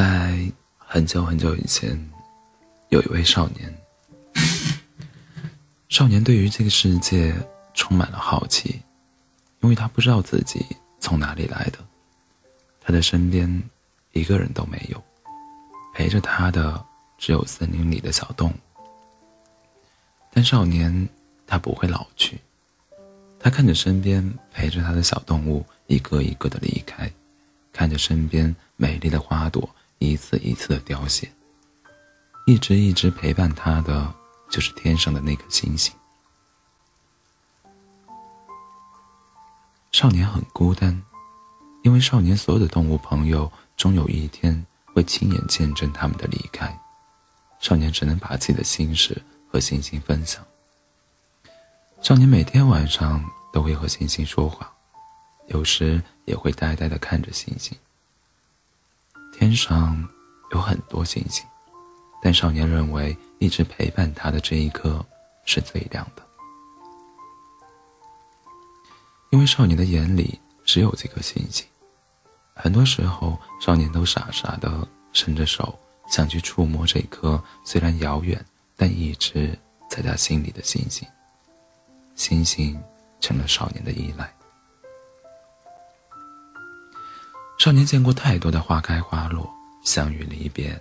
在很久很久以前，有一位少年。少年对于这个世界充满了好奇，因为他不知道自己从哪里来的。他的身边一个人都没有，陪着他的只有森林里的小动物。但少年他不会老去，他看着身边陪着他的小动物一个一个的离开，看着身边美丽的花朵。一次一次的凋谢，一直一直陪伴他的就是天上的那颗星星。少年很孤单，因为少年所有的动物朋友终有一天会亲眼见证他们的离开，少年只能把自己的心事和星星分享。少年每天晚上都会和星星说话，有时也会呆呆的看着星星。天上有很多星星，但少年认为一直陪伴他的这一颗是最亮的，因为少年的眼里只有这颗星星。很多时候，少年都傻傻的伸着手想去触摸这颗虽然遥远但一直在他心里的星星，星星成了少年的依赖。少年见过太多的花开花落、相遇离别，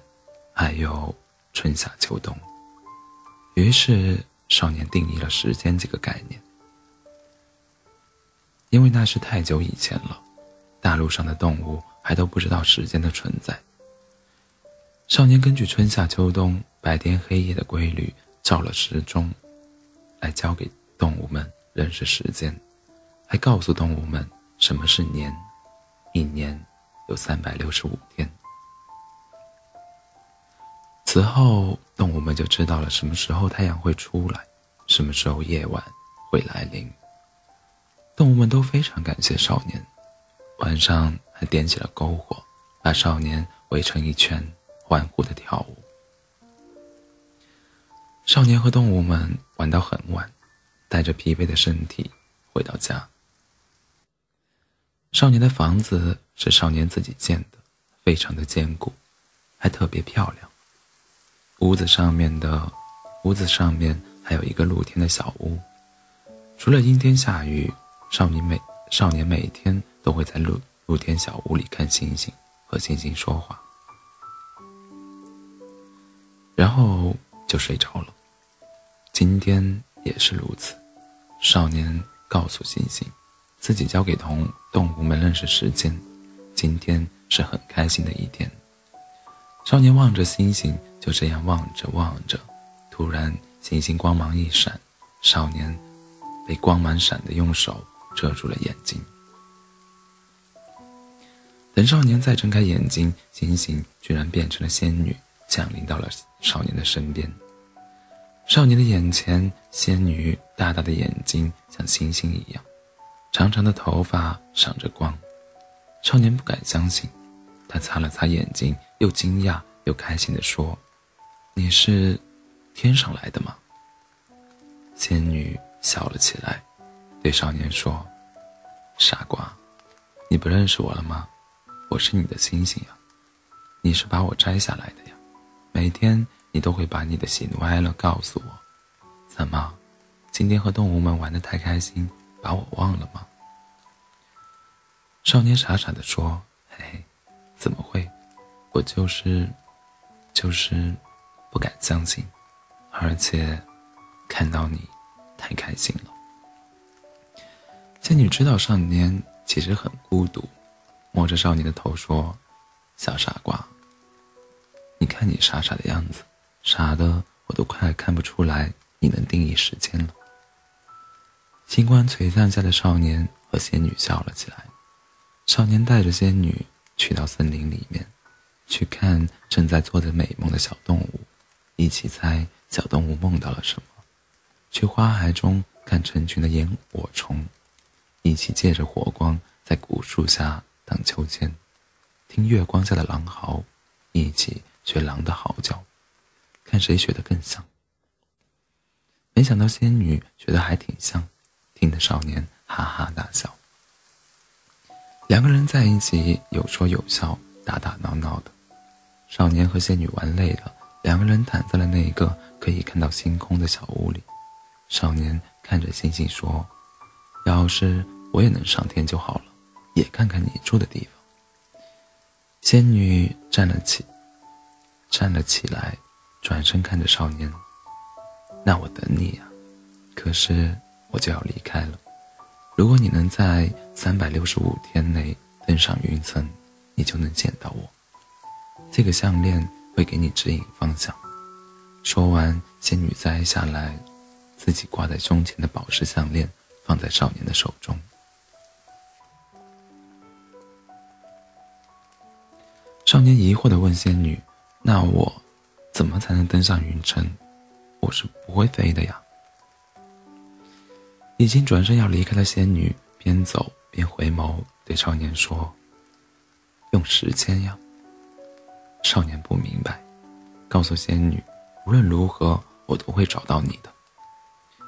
还有春夏秋冬。于是，少年定义了时间这个概念，因为那是太久以前了，大陆上的动物还都不知道时间的存在。少年根据春夏秋冬、白天黑夜的规律造了时钟，来教给动物们认识时间，还告诉动物们什么是年，一年。有三百六十五天。此后，动物们就知道了什么时候太阳会出来，什么时候夜晚会来临。动物们都非常感谢少年，晚上还点起了篝火，把少年围成一圈，欢呼的跳舞。少年和动物们玩到很晚，带着疲惫的身体回到家。少年的房子是少年自己建的，非常的坚固，还特别漂亮。屋子上面的屋子上面还有一个露天的小屋，除了阴天下雨，少年每少年每天都会在露露天小屋里看星星，和星星说话，然后就睡着了。今天也是如此，少年告诉星星。自己交给同动物们认识时间，今天是很开心的一天。少年望着星星，就这样望着望着，突然星星光芒一闪，少年被光芒闪的用手遮住了眼睛。等少年再睁开眼睛，星星居然变成了仙女，降临到了少年的身边。少年的眼前，仙女大大的眼睛像星星一样。长长的头发闪着光，少年不敢相信，他擦了擦眼睛，又惊讶又开心地说：“你是天上来的吗？”仙女笑了起来，对少年说：“傻瓜，你不认识我了吗？我是你的星星呀，你是把我摘下来的呀。每天你都会把你的喜怒哀乐告诉我，怎么，今天和动物们玩得太开心？”把我忘了吗？少年傻傻的说：“嘿，怎么会？我就是，就是不敢相信，而且看到你太开心了。”仙女知道少年其实很孤独，摸着少年的头说：“小傻瓜，你看你傻傻的样子，傻的我都快看不出来你能定义时间了。”星光璀璨下的少年和仙女笑了起来。少年带着仙女去到森林里面，去看正在做着美梦的小动物，一起猜小动物梦到了什么；去花海中看成群的萤火虫，一起借着火光在古树下荡秋千，听月光下的狼嚎，一起学狼的嚎叫，看谁学得更像。没想到仙女学得还挺像。听得少年哈哈大笑。两个人在一起有说有笑，打打闹闹的。少年和仙女玩累了，两个人躺在了那一个可以看到星空的小屋里。少年看着星星说：“要是我也能上天就好了，也看看你住的地方。”仙女站了起，站了起来，转身看着少年：“那我等你呀，可是我就要离开了。如果你能在三百六十五天内登上云层，你就能见到我。”这个项链会给你指引方向。说完，仙女摘下来自己挂在胸前的宝石项链，放在少年的手中。少年疑惑地问仙女：“那我怎么才能登上云层？我是不会飞的呀。”已经转身要离开的仙女边走边回眸，对少年说：“用时间呀。”少年不明白，告诉仙女：“无论如何，我都会找到你的。”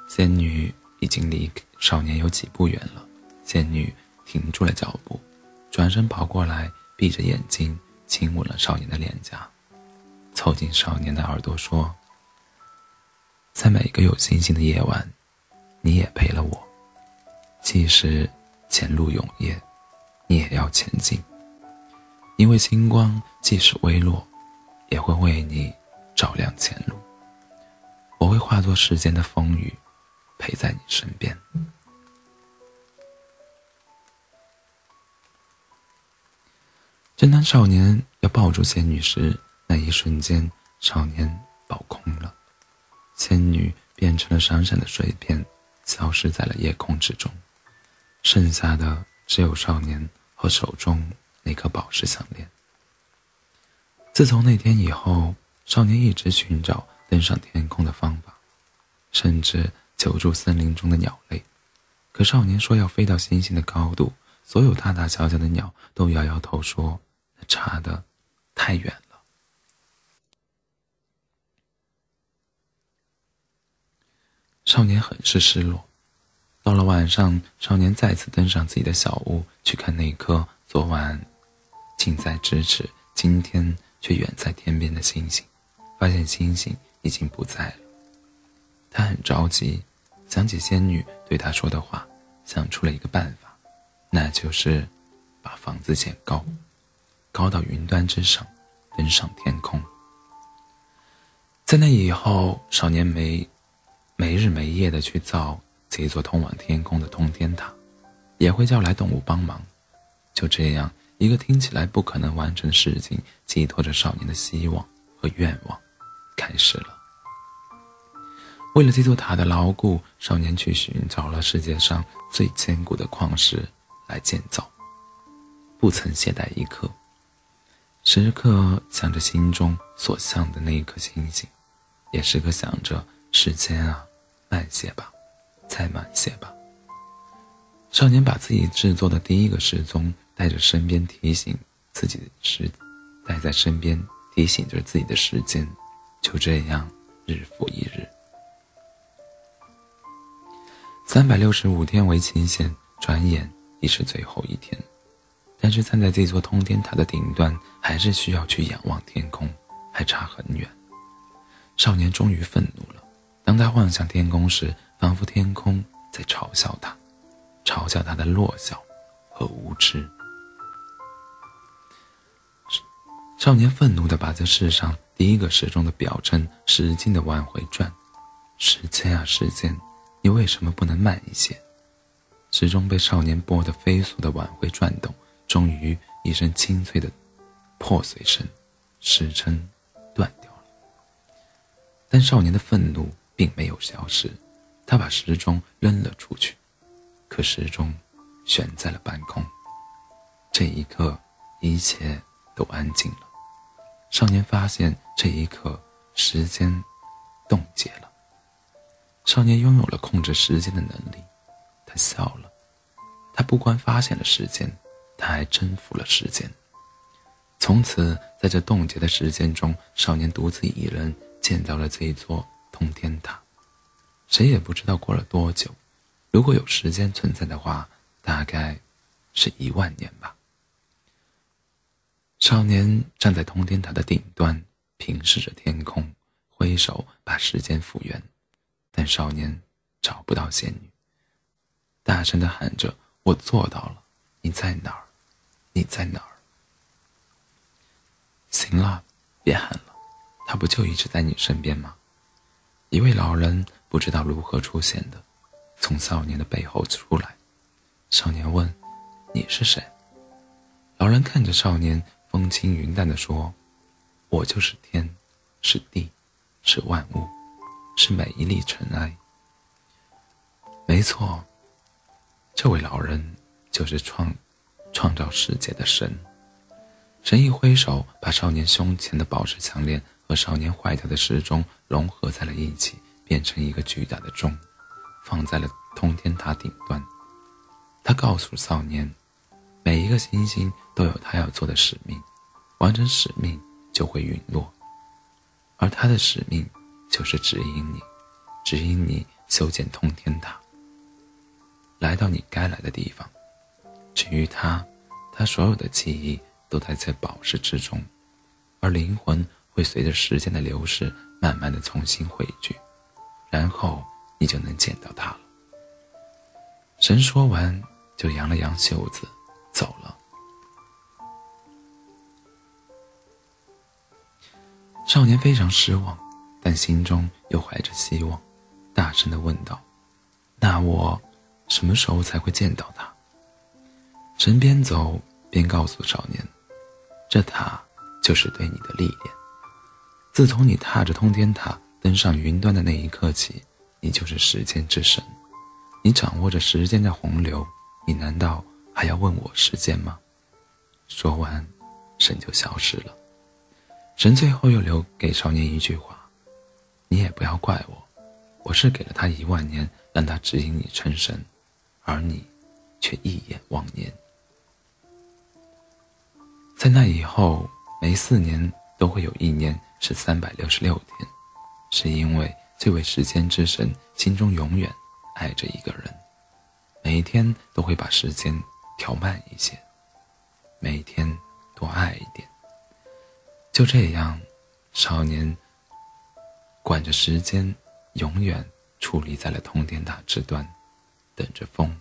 仙女已经离少年有几步远了，仙女停住了脚步，转身跑过来，闭着眼睛亲吻了少年的脸颊，凑近少年的耳朵说：“在每个有星星的夜晚，你也陪了我。即使前路永夜，你也要前进。”因为星光即使微弱，也会为你照亮前路。我会化作世间的风雨，陪在你身边。正当少年要抱住仙女时，那一瞬间，少年爆空了，仙女变成了闪闪的碎片，消失在了夜空之中，剩下的只有少年和手中。那颗宝石项链。自从那天以后，少年一直寻找登上天空的方法，甚至求助森林中的鸟类。可少年说要飞到星星的高度，所有大大小小的鸟都摇摇头说：“那差的太远了。”少年很是失落。到了晚上，少年再次登上自己的小屋，去看那颗昨晚。近在咫尺，今天却远在天边的星星，发现星星已经不在了。他很着急，想起仙女对他说的话，想出了一个办法，那就是把房子建高，高到云端之上，登上天空。在那以后，少年没没日没夜的去造这座通往天空的通天塔，也会叫来动物帮忙，就这样。一个听起来不可能完成的事情，寄托着少年的希望和愿望，开始了。为了这座塔的牢固，少年去寻找了世界上最坚固的矿石来建造，不曾懈怠一刻，时刻想着心中所向的那一颗星星，也时刻想着时间啊，慢些吧，再慢些吧。少年把自己制作的第一个时钟。带着身边提醒自己的时，带在身边提醒着自己的时间，就这样日复一日。三百六十五天为期限，转眼已是最后一天。但是站在这座通天塔的顶端，还是需要去仰望天空，还差很远。少年终于愤怒了。当他望向天空时，仿佛天空在嘲笑他，嘲笑他的弱小和无知。少年愤怒地把这世上第一个时钟的表针使劲地往回转，时间啊时间，你为什么不能慢一些？时钟被少年拨得飞速地往回转动，终于一声清脆的破碎声，时针断掉了。但少年的愤怒并没有消失，他把时钟扔了出去，可时钟悬在了半空。这一刻，一切都安静了。少年发现，这一刻，时间冻结了。少年拥有了控制时间的能力，他笑了。他不光发现了时间，他还征服了时间。从此，在这冻结的时间中，少年独自一人建造了这一座通天塔。谁也不知道过了多久，如果有时间存在的话，大概是一万年吧。少年站在通天塔的顶端，平视着天空，挥手把时间复原，但少年找不到仙女，大声的喊着：“我做到了！你在哪儿？你在哪儿？”行了，别喊了，他不就一直在你身边吗？一位老人不知道如何出现的，从少年的背后出来。少年问：“你是谁？”老人看着少年，风轻云淡地说：“我就是天，是地，是万物，是每一粒尘埃。”没错，这位老人就是创创造世界的神。神一挥手，把少年胸前的宝石项链和少年坏掉的时钟融合在了一起，变成一个巨大的钟，放在了通天塔顶端。他告诉少年，每一个星星都有他要做的使命，完成使命就会陨落，而他的使命就是指引你，指引你修建通天塔，来到你该来的地方。至于他，他所有的记忆都待在宝石之中，而灵魂会随着时间的流逝，慢慢的重新汇聚，然后你就能见到他了。神说完。就扬了扬袖子，走了。少年非常失望，但心中又怀着希望，大声的问道：“那我什么时候才会见到他？”神边走边告诉少年：“这塔就是对你的历练。自从你踏着通天塔登上云端的那一刻起，你就是时间之神，你掌握着时间的洪流。”你难道还要问我时间吗？说完，神就消失了。神最后又留给少年一句话：“你也不要怪我，我是给了他一万年，让他指引你成神，而你却一眼忘年。”在那以后，每四年都会有一年是三百六十六天，是因为这位时间之神心中永远爱着一个人。每一天都会把时间调慢一些，每一天多爱一点。就这样，少年管着时间，永远矗立在了通天塔之端，等着风，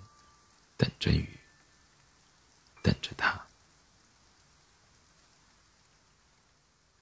等着雨，等着他。